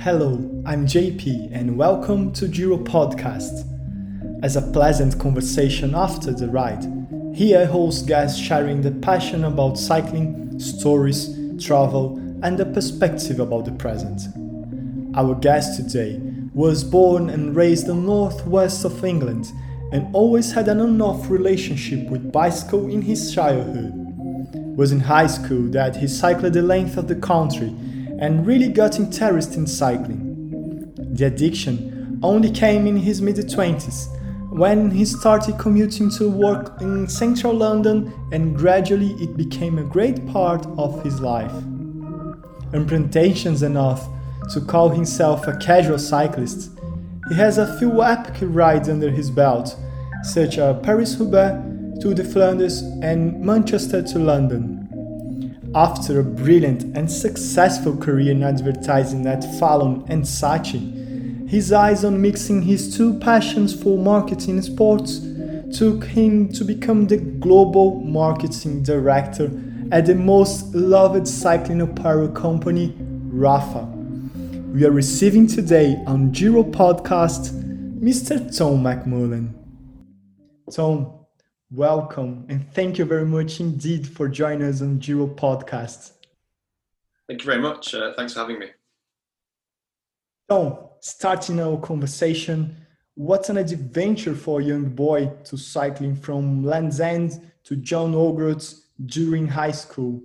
Hello, I'm JP and welcome to Giro Podcast. As a pleasant conversation after the ride, here I host guests sharing the passion about cycling, stories, travel, and the perspective about the present. Our guest today was born and raised in northwest of England and always had an on-off relationship with bicycle in his childhood. It was in high school that he cycled the length of the country and really got interested in cycling. The addiction only came in his mid 20s when he started commuting to work in central London and gradually it became a great part of his life. Unpretensions enough to call himself a casual cyclist, he has a few epic rides under his belt, such as Paris-Roubaix, Tour de Flanders and Manchester to London. After a brilliant and successful career in advertising at Fallon and Saatchi, his eyes on mixing his two passions for marketing and sports took him to become the global marketing director at the most loved cycling apparel company, Rapha. We are receiving today on Giro Podcast Mr. Tom McMullen. Tom, welcome and thank you very much indeed for joining us on Giro Podcast. Thank you very much. Uh, thanks for having me. So, starting our conversation, what's an adventure for a young boy to cycling from Land's End to John O'Groats during high school?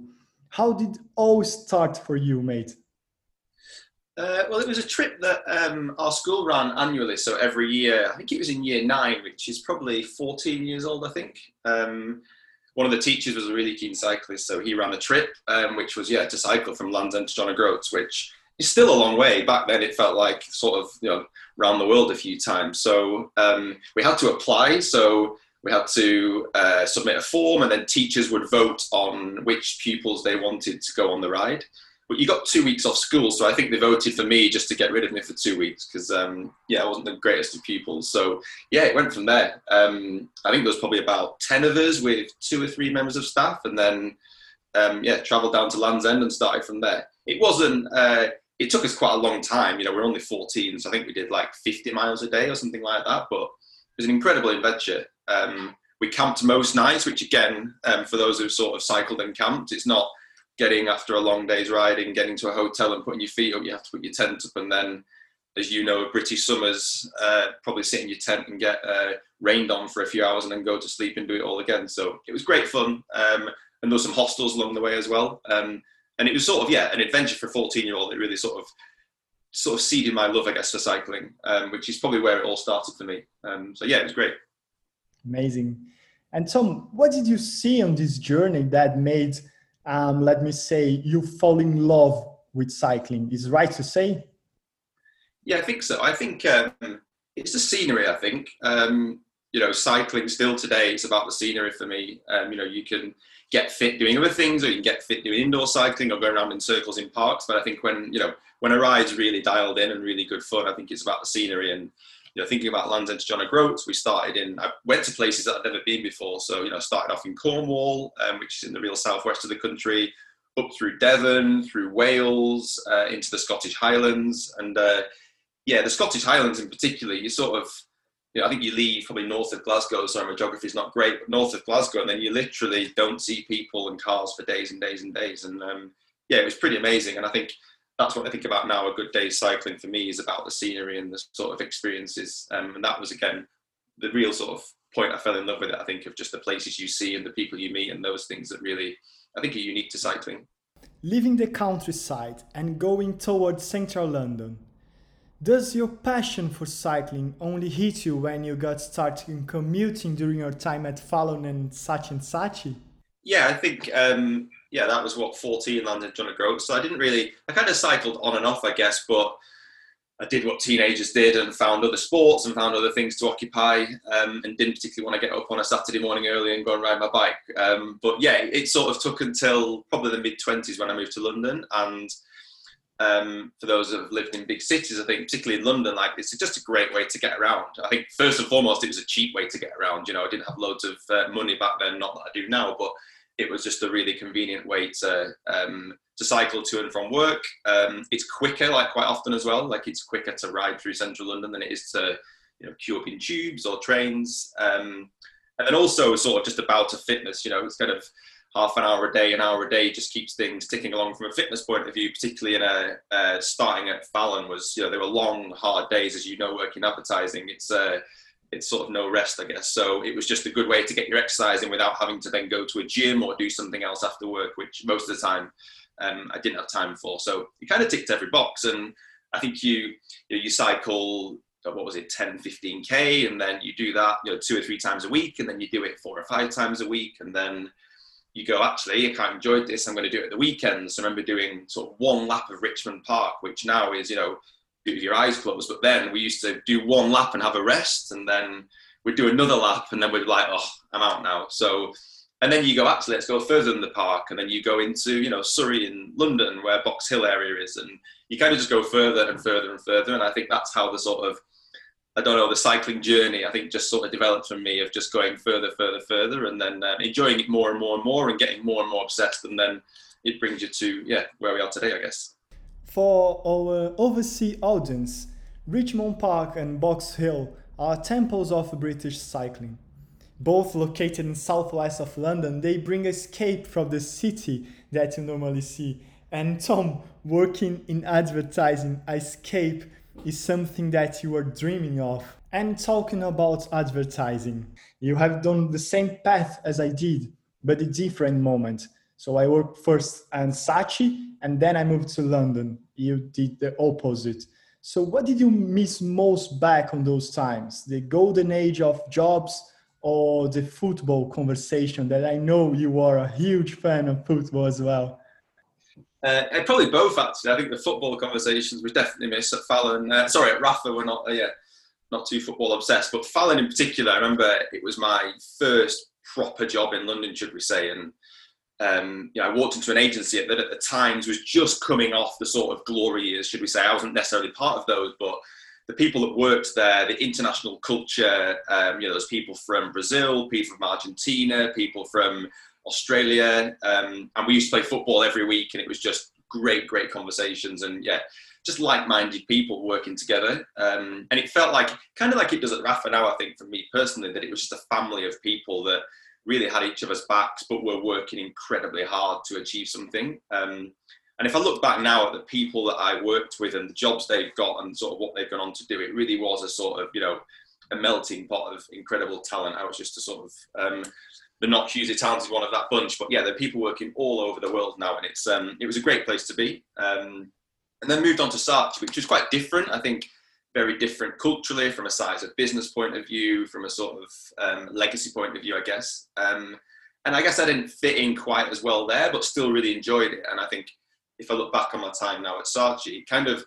How did all start for you, mate? Uh, well, it was a trip that um, our school ran annually. So every year, I think it was in year nine, which is probably 14 years old, I think. Um, one of the teachers was a really keen cyclist, so he ran a trip, um, which was yeah to cycle from Land's End to John O'Groats, which is still a long way. Back then, it felt like sort of you know round the world a few times. So um, we had to apply. So we had to uh, submit a form, and then teachers would vote on which pupils they wanted to go on the ride but you got two weeks off school, so I think they voted for me just to get rid of me for two weeks because um, yeah, I wasn't the greatest of pupils. So yeah, it went from there. Um, I think there was probably about ten of us with two or three members of staff, and then um, yeah, travelled down to Land's End and started from there. It wasn't. Uh, it took us quite a long time. You know, we're only 14, so I think we did like 50 miles a day or something like that. But it was an incredible adventure. Um, we camped most nights, which again, um, for those who've sort of cycled and camped, it's not getting after a long day's riding, getting to a hotel and putting your feet up, you have to put your tent up, and then, as you know, British summers, uh, probably sit in your tent and get uh, rained on for a few hours, and then go to sleep and do it all again. So it was great fun, um, and there were some hostels along the way as well. Um, and it was sort of yeah, an adventure for a 14 year old. It really sort of sort of seeded my love, I guess, for cycling, um, which is probably where it all started for me. Um, so yeah, it was great. Amazing. And Tom, what did you see on this journey that made um, let me say, you fall in love with cycling. Is right to say? Yeah, I think so. I think um, it's the scenery. I think um, you know, cycling still today. It's about the scenery for me. Um, you know, you can get fit doing other things, or you can get fit doing indoor cycling, or going around in circles in parks. But I think when you know when a ride's really dialed in and really good fun, I think it's about the scenery and you know, thinking about Land's End to John O'Groats, we started in, I went to places that I'd never been before. So, you know, started off in Cornwall, um, which is in the real southwest of the country, up through Devon, through Wales, uh, into the Scottish Highlands. And uh, yeah, the Scottish Highlands in particular, you sort of, you know, I think you leave probably north of Glasgow. Sorry, my geography is not great, but north of Glasgow, and then you literally don't see people and cars for days and days and days. And um, yeah, it was pretty amazing. And I think that's what I think about now. A good day's cycling for me is about the scenery and the sort of experiences. Um, and that was again the real sort of point I fell in love with it. I think of just the places you see and the people you meet and those things that really I think are unique to cycling. Leaving the countryside and going towards central London, does your passion for cycling only hit you when you got started commuting during your time at Fallon and Saatchi and Saatchi? Yeah, I think um, yeah, that was what 14 landed John O'Groats. So I didn't really, I kind of cycled on and off, I guess, but I did what teenagers did and found other sports and found other things to occupy um, and didn't particularly want to get up on a Saturday morning early and go and ride my bike. Um, but yeah, it sort of took until probably the mid 20s when I moved to London. And um, for those have lived in big cities, I think particularly in London, like it's just a great way to get around. I think first and foremost, it was a cheap way to get around. You know, I didn't have loads of uh, money back then, not that I do now, but it was just a really convenient way to um, to cycle to and from work. Um, it's quicker, like quite often as well. Like it's quicker to ride through central London than it is to you know queue up in tubes or trains. Um, and then also sort of just about a fitness. You know, it's kind of half an hour a day, an hour a day just keeps things ticking along from a fitness point of view. Particularly in a uh, starting at Fallon was you know there were long hard days as you know working advertising. It's uh, it's sort of no rest, I guess. So it was just a good way to get your exercise in without having to then go to a gym or do something else after work, which most of the time um, I didn't have time for. So you kind of ticked every box. And I think you, you, know, you cycle, uh, what was it, 10, 15K, and then you do that you know, two or three times a week, and then you do it four or five times a week. And then you go, actually, I kind of enjoyed this. I'm going to do it at the weekends. So I remember doing sort of one lap of Richmond Park, which now is, you know, with your eyes closed. But then we used to do one lap and have a rest, and then we'd do another lap, and then we'd be like, oh, I'm out now. So, and then you go, actually, let's go further in the park, and then you go into, you know, Surrey in London, where Box Hill area is, and you kind of just go further and further and further. And I think that's how the sort of I don't know, the cycling journey, I think just sort of developed from me of just going further, further, further, and then uh, enjoying it more and more and more and getting more and more obsessed. And then it brings you to, yeah, where we are today, I guess. For our overseas audience, Richmond Park and Box Hill are temples of British cycling. Both located in southwest of London, they bring escape from the city that you normally see. And Tom, working in advertising, escape is something that you are dreaming of. And talking about advertising, you have done the same path as I did, but a different moment. So I worked first at Saatchi and then I moved to London. You did the opposite. So what did you miss most back on those times? The golden age of jobs or the football conversation that I know you are a huge fan of football as well? Uh, probably both actually. I think the football conversations we definitely miss at Fallon. Uh, sorry, at Rapha we're not uh, yeah not too football obsessed, but Fallon in particular. I remember it was my first proper job in London, should we say, and um, you know, I walked into an agency that at the times was just coming off the sort of glory years, should we say. I wasn't necessarily part of those, but the people that worked there, the international culture, um, you know, there's people from Brazil, people from Argentina, people from Australia, um, and we used to play football every week, and it was just great, great conversations, and yeah, just like-minded people working together. Um, and it felt like kind of like it does at Rapha now. I think for me personally, that it was just a family of people that really had each of us backs, but were working incredibly hard to achieve something. Um, and if I look back now at the people that I worked with and the jobs they've got and sort of what they've gone on to do, it really was a sort of, you know, a melting pot of incredible talent. I was just a sort of um, the not hugely talented one of that bunch. But yeah, there are people working all over the world now, and it's um, it was a great place to be. Um, and then moved on to Saatchi, which was quite different. I think very different culturally from a size of business point of view, from a sort of um, legacy point of view, I guess. Um, and I guess I didn't fit in quite as well there, but still really enjoyed it. And I think if I look back on my time now at Saatchi, it kind of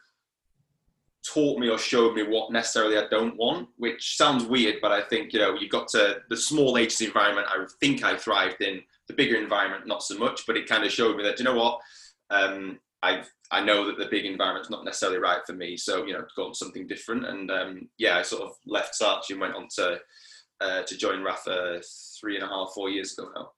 taught me or showed me what necessarily I don't want, which sounds weird, but I think, you know, you got to the small agency environment, I think I thrived in. The bigger environment, not so much, but it kind of showed me that, you know what, um, I I know that the big environment's not necessarily right for me. So you know, go on something different. And um, yeah, I sort of left Saatchi and went on to uh, to join Rapha three and a half, four years ago now.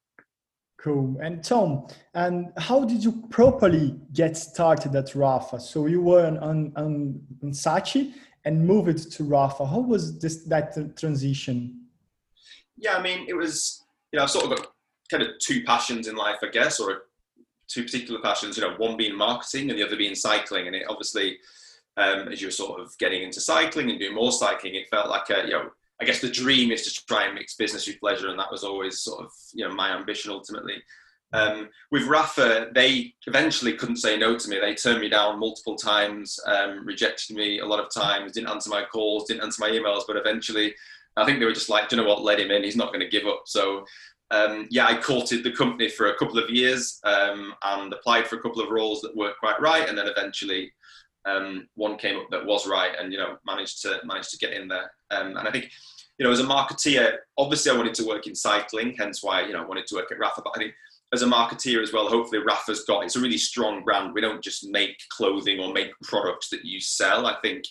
Cool. And Tom, and how did you properly get started at Rapha? So you were on on, on, on Saatchi and moved to Rapha. How was this that transition? Yeah, I mean, it was you know I've sort of got kind of two passions in life, I guess, or two particular passions, you know, one being marketing and the other being cycling. And it obviously, um, as you were sort of getting into cycling and doing more cycling, it felt like a, you know, I guess the dream is to try and mix business with pleasure, and that was always sort of you know my ambition ultimately. Um, with Rapha, they eventually couldn't say no to me. They turned me down multiple times, um, rejected me a lot of times, didn't answer my calls, didn't answer my emails, but eventually, I think they were just like, you know what, let him in. He's not going to give up. So um, yeah, I courted the company for a couple of years um, and applied for a couple of roles that weren't quite right, and then eventually um, one came up that was right, and you know managed to managed to get in there. Um, and I think you know as a marketeer, obviously I wanted to work in cycling, hence why you know I wanted to work at Rapha. But I think as a marketeer as well, hopefully Rapha's got it's a really strong brand. We don't just make clothing or make products that you sell. I think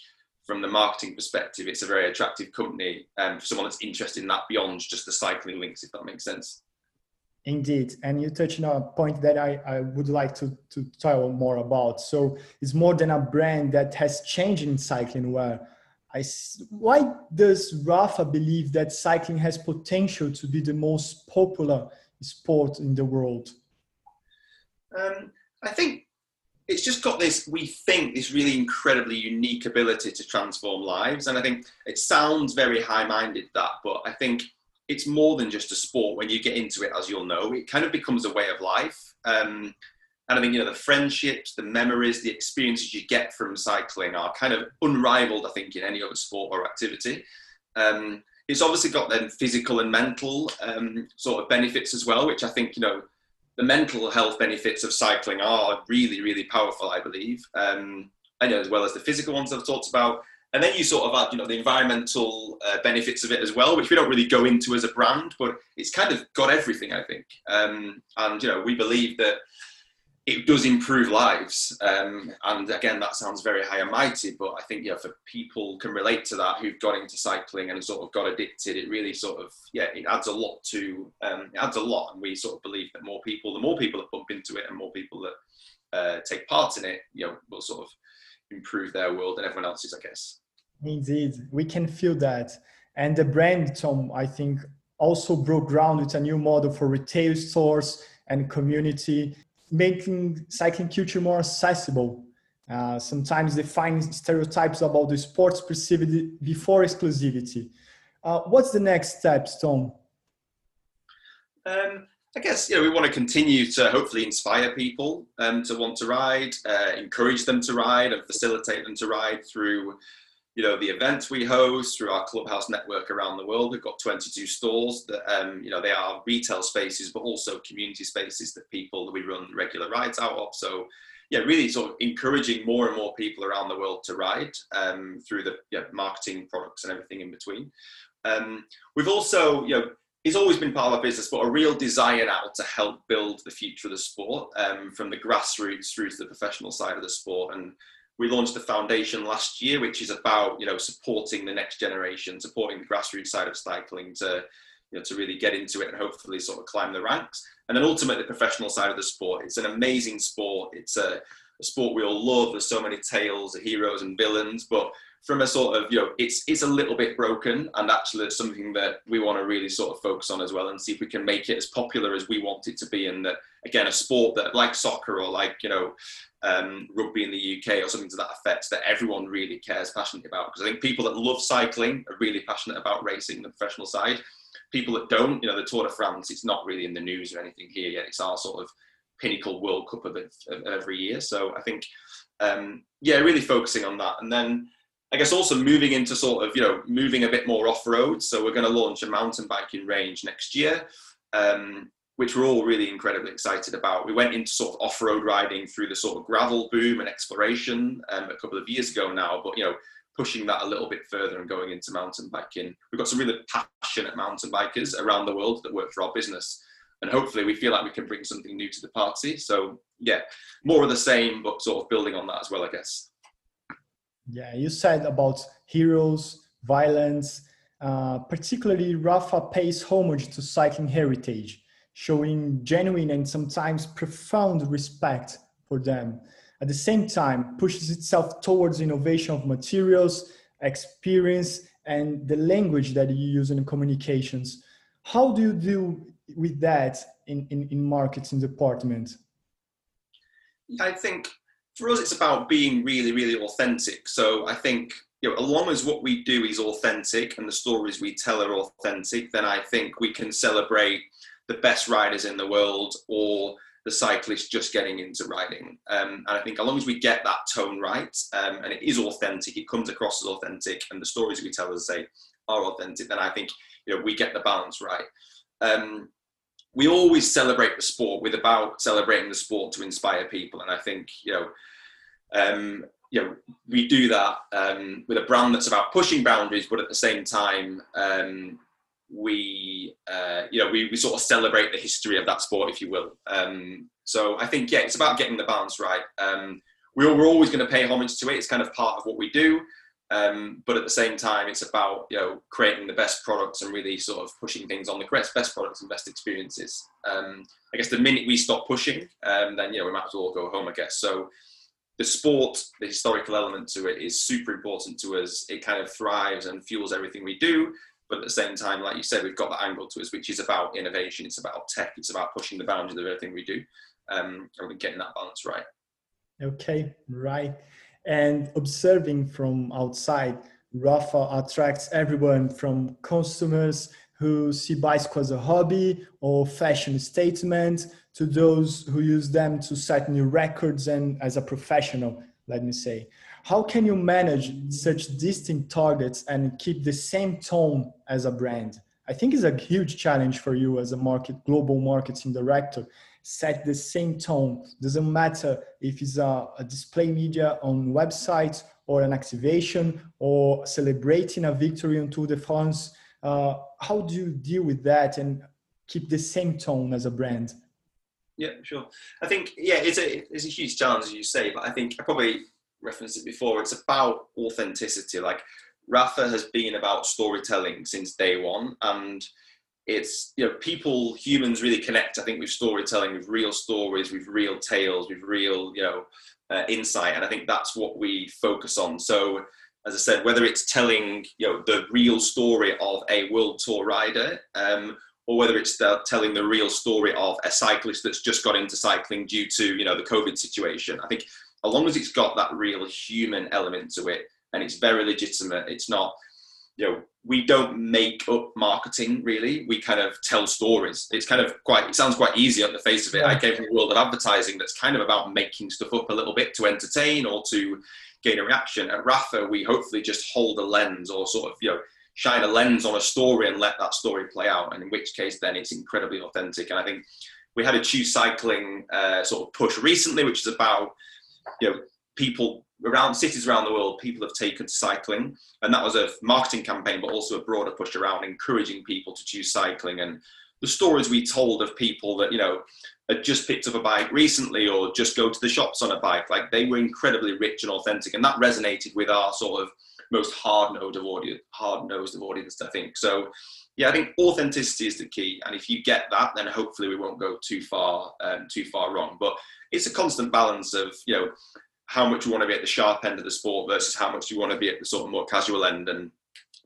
from the marketing perspective, it's a very attractive company um, for someone that's interested in that beyond just the cycling links, if that makes sense. Indeed, and you touched on a point that I, I would like to, to tell more about. So it's more than a brand that has changed in cycling. Where I why does Rapha believe that cycling has potential to be the most popular sport in the world? Um, I think it's just got this we think this really incredibly unique ability to transform lives and i think it sounds very high-minded that but i think it's more than just a sport. When you get into it as you'll know it kind of becomes a way of life. Um, and i think you know the friendships the memories the experiences you get from cycling are kind of unrivaled i think in any other sport or activity. Um, it's obviously got then physical and mental um, sort of benefits as well which i think you know the mental health benefits of cycling are really, really powerful, I believe. Um, I know as well as the physical ones I've talked about. And then you sort of add, you know, the environmental uh, benefits of it as well, which we don't really go into as a brand, but it's kind of got everything, I think. Um, and, you know, we believe that it does improve lives. Um, and again, that sounds very high and mighty, but I think, yeah, for people can relate to that who've got into cycling and sort of got addicted, it really sort of, yeah, it adds a lot to, um, it adds a lot. And we sort of believe that more people, the more people that bump into it and more people that uh, take part in it, you know, will sort of improve their world and everyone else's, I guess. Indeed, we can feel that. And the brand, Tom, I think also broke ground with a new model for retail stores and community making cycling culture more accessible. Uh, sometimes define stereotypes about the sports perceived before exclusivity. Uh, what's the next steps, Tom? Um, I guess you know we want to continue to hopefully inspire people um, to want to ride, uh, encourage them to ride, and facilitate them to ride through you know the events we host through our clubhouse network around the world. We've got 22 stores that um, you know they are retail spaces but also community spaces that people that we run regular rides out of. So yeah really sort of encouraging more and more people around the world to ride um, through the yeah, marketing products and everything in between. Um, we've also you know it's always been part of our business, but a real desire now to help build the future of the sport um, from the grassroots through to the professional side of the sport. And we launched the foundation last year, which is about you know supporting the next generation, supporting the grassroots side of cycling to you know to really get into it and hopefully sort of climb the ranks. And then ultimately the professional side of the sport. It's an amazing sport. It's a, a sport we all love. There's so many tales of heroes and villains, but from a sort of you know it's it's a little bit broken and actually it's something that we want to really sort of focus on as well and see if we can make it as popular as we want it to be and that again a sport that like soccer or like you know um, rugby in the UK or something to that effect that everyone really cares passionately about. Because I think people that love cycling are really passionate about racing, the professional side. People that don't, you know, the Tour de France, it's not really in the news or anything here yet. It's our sort of pinnacle World Cup of, it, of every year. So I think, um, yeah, really focusing on that. And then I guess also moving into sort of, you know, moving a bit more off road. So we're going to launch a mountain biking range next year. Um, which we're all really incredibly excited about. We went into sort of off-road riding through the sort of gravel boom and exploration um, a couple of years ago now, but you know, pushing that a little bit further and going into mountain biking. We've got some really passionate mountain bikers around the world that work for our business, and hopefully we feel like we can bring something new to the party. So yeah, more of the same, but sort of building on that as well, I guess. Yeah, you said about heroes, violence. Uh, particularly, Rapha pays homage to cycling heritage showing genuine and sometimes profound respect for them. At the same time, pushes itself towards innovation of materials, experience, and the language that you use in communications. How do you deal with that in, in, in marketing department? I think for us, it's about being really, really authentic. So I think you know, as long as what we do is authentic and the stories we tell are authentic, then I think we can celebrate the best riders in the world or the cyclist just getting into riding. Um, and I think as long as we get that tone right um, and it is authentic, it comes across as authentic, and the stories we tell, as I say, are authentic, then I think you know we get the balance right. Um, we always celebrate the sport. With about celebrating the sport to inspire people, and I think you know. Um, you know, we do that um, with a brand that's about pushing boundaries, but at the same time, um, we uh, you know we, we sort of celebrate the history of that sport if you will. Um, so i think yeah it's about getting the balance right. Um, we're, we're always going to pay homage to it. It's kind of part of what we do Um, but at the same time, it's about you know creating the best products and really sort of pushing things on the best best products and best experiences. Um, I guess the minute we stop pushing, um, then you know we might as well go home. I guess so. The sport, the historical element to it is super important to us. It kind of thrives and fuels everything we do. But at the same time, like you said, we've got that angle to us, which is about innovation. It's about tech. It's about pushing the boundaries of everything we do, um, and getting that balance right. Okay, right and observing from outside Rapha attracts everyone from consumers who see bicycle as a hobby or fashion statement to those who use them to set new records and as a professional let me say. How can you manage such distinct targets and keep the same tone as a brand? I think it's a huge challenge for you as a market global marketing director set the same tone. Doesn't matter if it's a, a display media on websites or an activation or celebrating a victory on Tour de France. Uh, how do you deal with that and keep the same tone as a brand? Yeah, sure. I think yeah, it's a it's a huge challenge as you say, but I think I probably referenced it before. It's about authenticity. Like Rapha has been about storytelling since day one, and it's you know people humans really connect i think with storytelling with real stories with real tales with real you know uh, insight and i think that's what we focus on. So as i said whether it's telling you know the real story of a world tour rider um, or whether it's the, telling the real story of a cyclist that's just got into cycling due to you know the covid situation i think as long as it's got that real human element to it and it's very legitimate it's not you know we don't make up marketing really. We kind of tell stories. It's kind of quite it sounds quite easy on the face of it. I came from the world of advertising that's kind of about making stuff up a little bit to entertain or to gain a reaction. At rapha we hopefully just hold a lens or sort of you know shine a lens on a story and let that story play out and in which case then it's incredibly authentic. And i think we had a choose cycling uh, sort of push recently which is about you know people around cities around the world, people have taken to cycling, and that was a marketing campaign, but also a broader push around encouraging people to choose cycling. And the stories we told of people that you know had just picked up a bike recently or just go to the shops on a bike, like they were incredibly rich and authentic, and that resonated with our sort of most hard-nosed of audience, hard-nosed of audience, I think. So, yeah, I think authenticity is the key, and if you get that, then hopefully we won't go too far, um, too far wrong. But it's a constant balance of you know how much you want to be at the sharp end of the sport versus how much you want to be at the sort of more casual end. And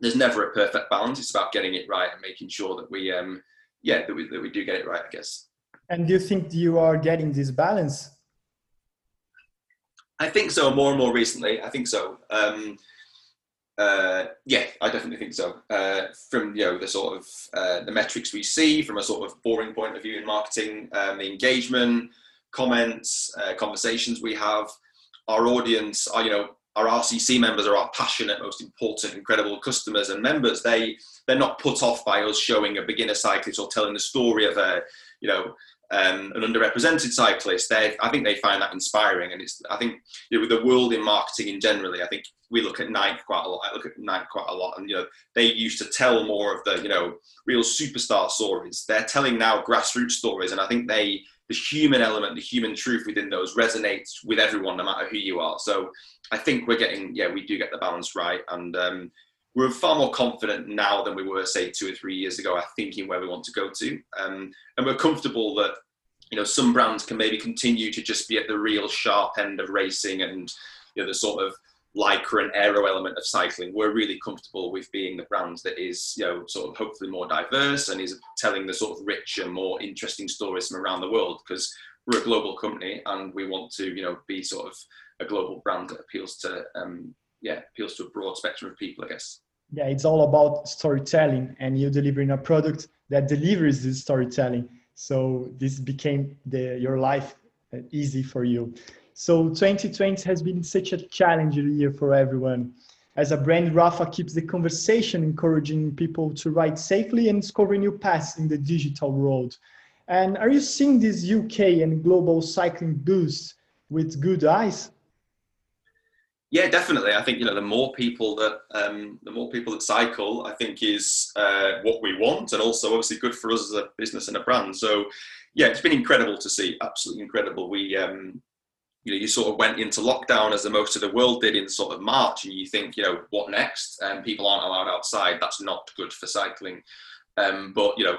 there's never a perfect balance. It's about getting it right and making sure that we, um, yeah, that we, that we do get it right, I guess. And do you think you are getting this balance? I think so. More and more recently, I think so. Um, uh, yeah, I definitely think so. Uh, from you know the sort of uh, the metrics we see, from a sort of boring point of view in marketing, um, the engagement, comments, uh, conversations we have, our audience, our, you know, our RCC members are our passionate, most important, incredible customers and members. They they're not put off by us showing a beginner cyclist or telling the story of a, you know, um, an underrepresented cyclist. They I think they find that inspiring, and it's I think you know, with the world in marketing in generally, I think we look at Nike quite a lot. I look at Nike quite a lot, and you know they used to tell more of the you know real superstar stories. They're telling now grassroots stories, and I think they the human element, the human truth within those resonates with everyone, no matter who you are. So I think we're getting, yeah, we do get the balance right. And um, we're far more confident now than we were, say, two or three years ago, I thinking where we want to go to. Um, and we're comfortable that, you know, some brands can maybe continue to just be at the real sharp end of racing and, you know, the sort of lycra and aero element of cycling, we're really comfortable with being the brand that is, you know, sort of hopefully more diverse and is telling the sort of richer, more interesting stories from around the world because we're a global company and we want to, you know, be sort of a global brand that appeals to, um, yeah, appeals to a broad spectrum of people, I guess. Yeah, it's all about storytelling and you delivering a product that delivers this storytelling. So this became the your life uh, easy for you. So 2020 has been such a challenging year for everyone. As a brand, Rapha keeps the conversation encouraging people to ride safely and discover new paths in the digital world. And are you seeing this UK and global cycling boost with good eyes? Yeah, definitely. I think you know the more people that um, the more people that cycle, I think is uh, what we want, and also obviously good for us as a business and a brand. So, yeah, it's been incredible to see. Absolutely incredible. We um, you know, you sort of went into lockdown as the most of the world did in sort of March, and you think, you know, what next? Um, people aren't allowed outside. That's not good for cycling. Um, but you know,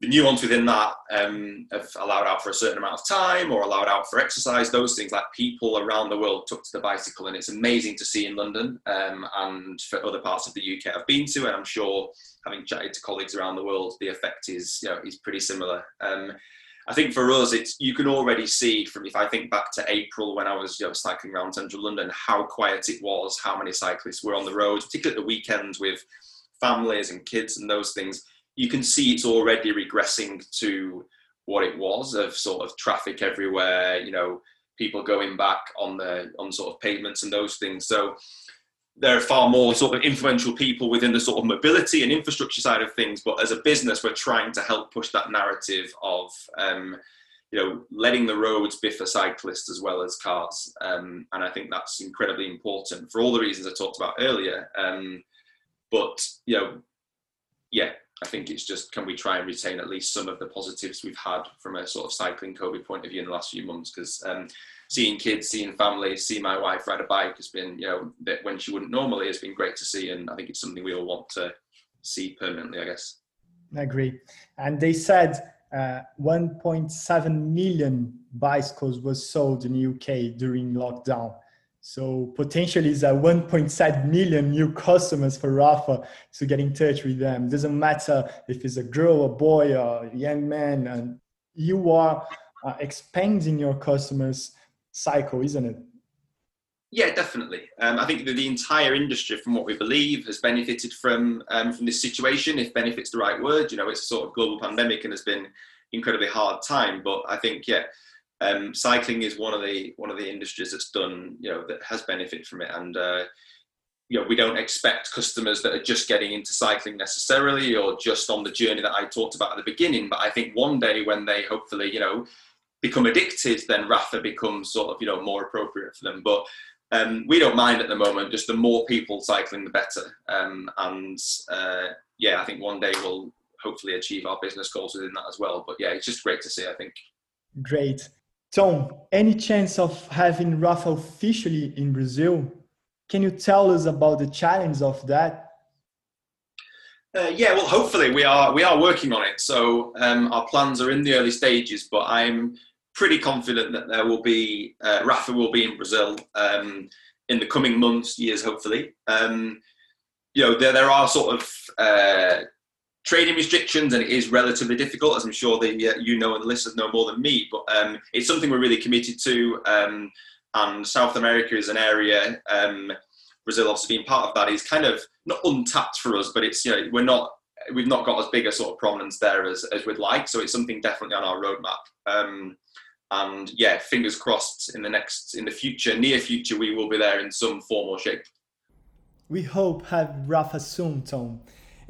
the nuance within that um, of allowed out for a certain amount of time or allowed out for exercise, those things like people around the world took to the bicycle, and it's amazing to see in London um, and for other parts of the UK I've been to, and I'm sure having chatted to colleagues around the world, the effect is you know is pretty similar. Um, I think for us, it's you can already see from if I think back to April when I was you know, cycling around central London, how quiet it was, how many cyclists were on the roads, particularly at the weekends with families and kids and those things. You can see it's already regressing to what it was of sort of traffic everywhere, you know, people going back on the on sort of pavements and those things. So there are far more sort of influential people within the sort of mobility and infrastructure side of things. But as a business, we're trying to help push that narrative of, um, you know, letting the roads be for cyclists as well as cars. Um, and I think that's incredibly important for all the reasons I talked about earlier. Um, but, you know, yeah, I think it's just can we try and retain at least some of the positives we've had from a sort of cycling COVID point of view in the last few months because um, seeing kids, seeing families, seeing my wife ride a bike has been, you know, that when she wouldn't normally has been great to see. And I think it's something we all want to see permanently, I guess. I agree. And they said uh, 1.7 million bicycles was sold in the UK during lockdown. So potentially it's a 1.7 million new customers for Rapha to get in touch with them. It doesn't matter if it's a girl, a boy, or a young man, and you are uh, expanding your customers cycle, isn't it? Yeah, definitely. Um, I think that the entire industry, from what we believe, has benefited from um, from this situation. If benefits the right word, you know, it's a sort of global pandemic and has been incredibly hard time. But I think, yeah, um, cycling is one of the one of the industries that's done, you know, that has benefited from it. And uh, you know, we don't expect customers that are just getting into cycling necessarily, or just on the journey that I talked about at the beginning. But I think one day when they hopefully, you know, become addicted, then Rapha becomes sort of you know more appropriate for them. But um, we don't mind at the moment. Just the more people cycling, the better. Um, and uh, yeah, I think one day we'll hopefully achieve our business goals within that as well. But yeah, it's just great to see. I think. Great, Tom. Any chance of having Rapha officially in Brazil? Can you tell us about the challenge of that? Uh, yeah, well, hopefully we are we are working on it. So um, our plans are in the early stages, but I'm pretty confident that there will be uh, Rapha will be in Brazil um, in the coming months, years, hopefully. Um, you know, there there are sort of uh, trading restrictions, and it is relatively difficult, as I'm sure the uh, you know and the listeners know more than me. But um, it's something we're really committed to, um, and South America is an area. Um, Brazil obviously being part of that is kind of not untapped for us, but it's you know we're not we've not got as big a sort of prominence there as, as we'd like. So it's something definitely on our roadmap. Um, and yeah, fingers crossed in the next, in the future, near future, we will be there in some form or shape. We hope have Rapha soon, Tom.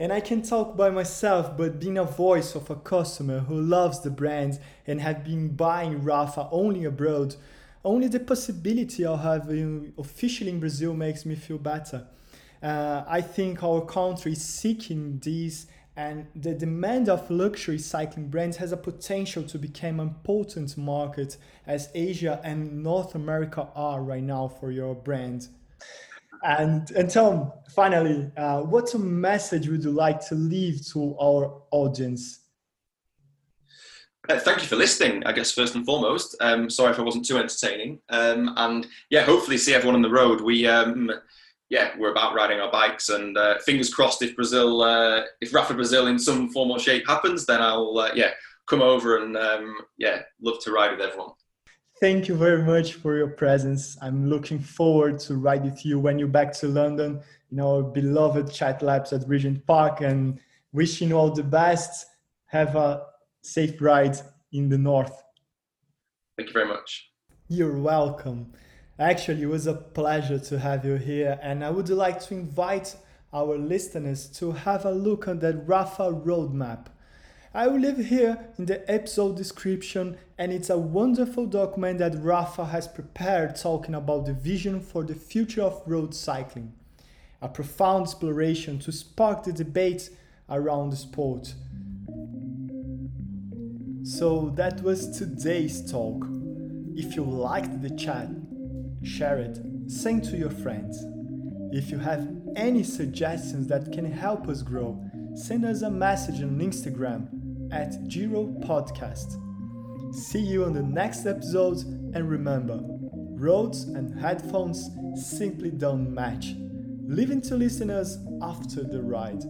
And I can talk by myself, but being a voice of a customer who loves the brand and have been buying Rapha only abroad, only the possibility of having officially in Brazil makes me feel better. Uh, I think our country is seeking this and the demand of luxury cycling brands has a potential to become an important market as Asia and North America are right now for your brand. And, and Tom, finally, uh, what message would you like to leave to our audience? Uh, thank you for listening, I guess, first and foremost. Um, sorry if I wasn't too entertaining. Um, and yeah, hopefully see everyone on the road. We, um, yeah, we're about riding our bikes, and uh, fingers crossed if Brazil, uh, if Rapha Brazil in some form or shape happens, then I'll uh, yeah come over and um, yeah love to ride with everyone. Thank you very much for your presence. I'm looking forward to ride with you when you're back to London, in our beloved Chat Labs at Regent Park, and wishing you all the best. Have a safe ride in the north. Thank you very much. You're welcome. Actually, it was a pleasure to have you here, and I would like to invite our listeners to have a look at that Rapha roadmap. I will leave here in the episode description, and it's a wonderful document that Rapha has prepared talking about the vision for the future of road cycling. A profound exploration to spark the debate around the sport. So that was today's talk. If you liked the chat, share it, send to your friends. If you have any suggestions that can help us grow, send us a message on Instagram at Giro Podcast. See you on the next episode and remember, roads and headphones simply don't match. Leaving to listeners after the ride.